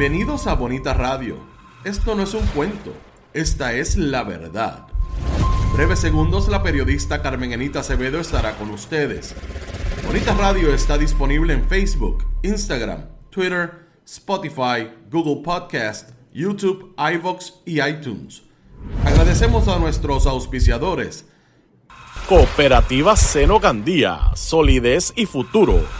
Bienvenidos a Bonita Radio. Esto no es un cuento, esta es la verdad. breves segundos la periodista Carmen Anita Acevedo estará con ustedes. Bonita Radio está disponible en Facebook, Instagram, Twitter, Spotify, Google Podcast, YouTube, iVox y iTunes. Agradecemos a nuestros auspiciadores. Cooperativa Seno Gandía, solidez y futuro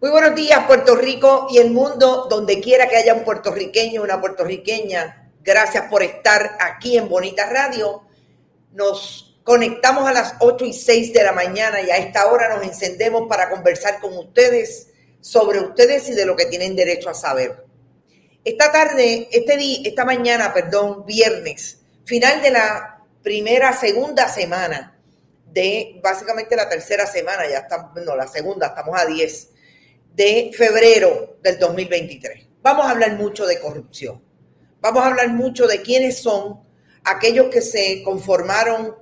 Muy buenos días, Puerto Rico y el mundo, donde quiera que haya un puertorriqueño, una puertorriqueña. Gracias por estar aquí en Bonita Radio. Nos conectamos a las 8 y 6 de la mañana y a esta hora nos encendemos para conversar con ustedes sobre ustedes y de lo que tienen derecho a saber. Esta tarde, este día, esta mañana, perdón, viernes, final de la primera, segunda semana de básicamente la tercera semana, ya está, no, la segunda, estamos a 10 de febrero del 2023. Vamos a hablar mucho de corrupción. Vamos a hablar mucho de quiénes son aquellos que se conformaron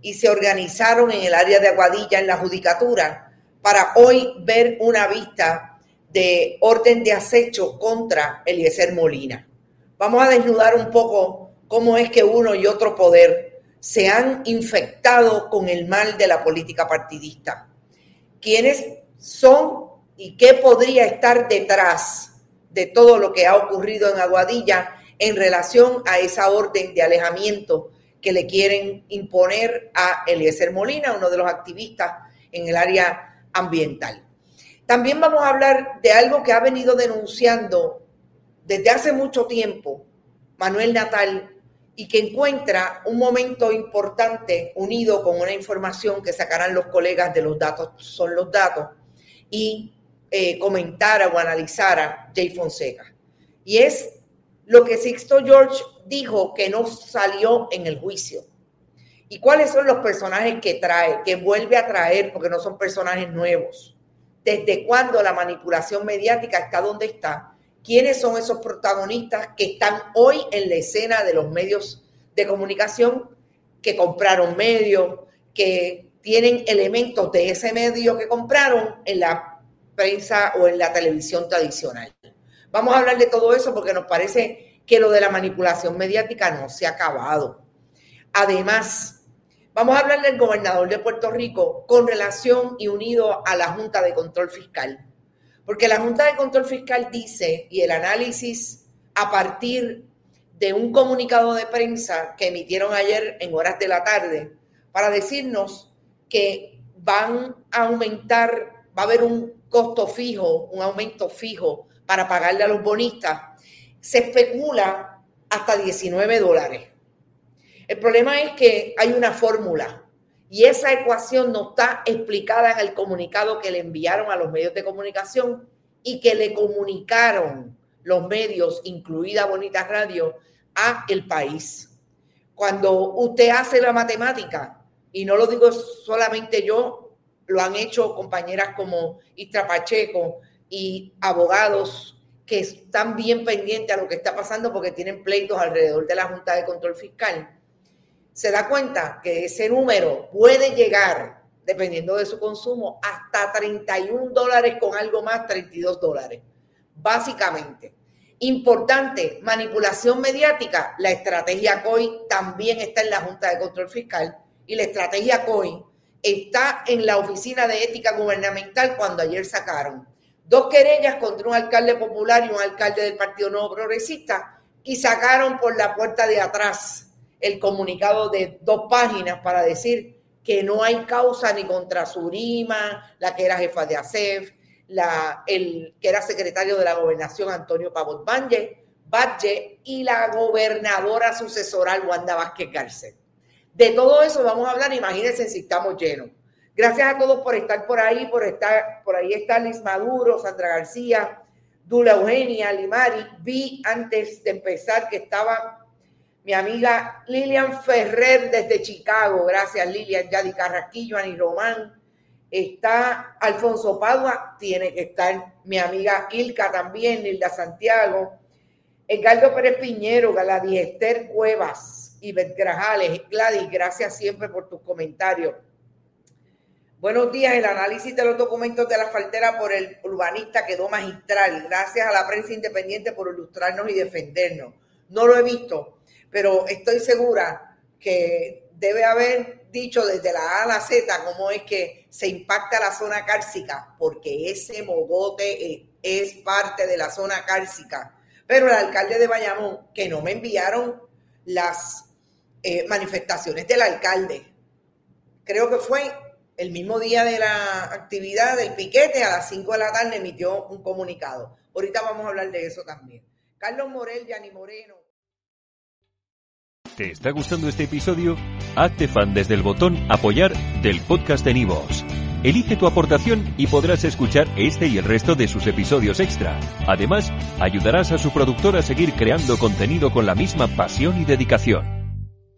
y se organizaron en el área de Aguadilla, en la judicatura, para hoy ver una vista de orden de acecho contra Eliezer Molina. Vamos a desnudar un poco cómo es que uno y otro poder se han infectado con el mal de la política partidista. ¿Quiénes son y qué podría estar detrás de todo lo que ha ocurrido en Aguadilla en relación a esa orden de alejamiento que le quieren imponer a Eliezer Molina, uno de los activistas en el área ambiental. También vamos a hablar de algo que ha venido denunciando desde hace mucho tiempo Manuel Natal y que encuentra un momento importante unido con una información que sacarán los colegas de los datos, son los datos, y eh, comentara o analizara Jay Fonseca. Y es lo que Sixto George dijo que no salió en el juicio. ¿Y cuáles son los personajes que trae, que vuelve a traer, porque no son personajes nuevos? ¿Desde cuándo la manipulación mediática está donde está? ¿Quiénes son esos protagonistas que están hoy en la escena de los medios de comunicación que compraron medios, que tienen elementos de ese medio que compraron en la prensa o en la televisión tradicional. Vamos a hablar de todo eso porque nos parece que lo de la manipulación mediática no se ha acabado. Además, vamos a hablar del gobernador de Puerto Rico con relación y unido a la Junta de Control Fiscal. Porque la Junta de Control Fiscal dice, y el análisis a partir de un comunicado de prensa que emitieron ayer en horas de la tarde, para decirnos que van a aumentar, va a haber un costo fijo, un aumento fijo para pagarle a los bonistas, se especula hasta 19 dólares. El problema es que hay una fórmula y esa ecuación no está explicada en el comunicado que le enviaron a los medios de comunicación y que le comunicaron los medios, incluida Bonita Radio, a el país. Cuando usted hace la matemática, y no lo digo solamente yo, lo han hecho compañeras como Istra Pacheco y abogados que están bien pendientes a lo que está pasando porque tienen pleitos alrededor de la Junta de Control Fiscal, se da cuenta que ese número puede llegar, dependiendo de su consumo, hasta 31 dólares con algo más, 32 dólares, básicamente. Importante, manipulación mediática, la estrategia COI también está en la Junta de Control Fiscal y la estrategia COI está en la Oficina de Ética Gubernamental cuando ayer sacaron dos querellas contra un alcalde popular y un alcalde del Partido Nuevo Progresista y sacaron por la puerta de atrás el comunicado de dos páginas para decir que no hay causa ni contra Surima, la que era jefa de ASEF, el que era secretario de la gobernación Antonio Pavot Valle y la gobernadora sucesoral Wanda Vázquez Garcet. De todo eso vamos a hablar, imagínense si estamos llenos. Gracias a todos por estar por ahí, por estar, por ahí está Liz Maduro, Sandra García, Dula Eugenia, Limari. Vi antes de empezar que estaba mi amiga Lilian Ferrer desde Chicago. Gracias, Lilian, Yadi Carrasquillo, Ani Román. Está Alfonso Padua, tiene que estar mi amiga Ilka también, Hilda Santiago. Edgardo Pérez Piñero, Gladys Esther Cuevas, y Grajales. Gladys, gracias siempre por tus comentarios. Buenos días. El análisis de los documentos de la faltera por el urbanista quedó magistral. Gracias a la prensa independiente por ilustrarnos y defendernos. No lo he visto, pero estoy segura que debe haber dicho desde la A a la Z cómo es que se impacta la zona cárcica, porque ese mogote es parte de la zona cárcica. Pero el alcalde de Bayamón, que no me enviaron las eh, manifestaciones del alcalde. Creo que fue el mismo día de la actividad del piquete, a las 5 de la tarde emitió un comunicado. Ahorita vamos a hablar de eso también. Carlos Morel, Yanni Moreno. ¿Te está gustando este episodio? Hazte fan desde el botón apoyar del podcast de Nivos. Elige tu aportación y podrás escuchar este y el resto de sus episodios extra. Además, ayudarás a su productor a seguir creando contenido con la misma pasión y dedicación.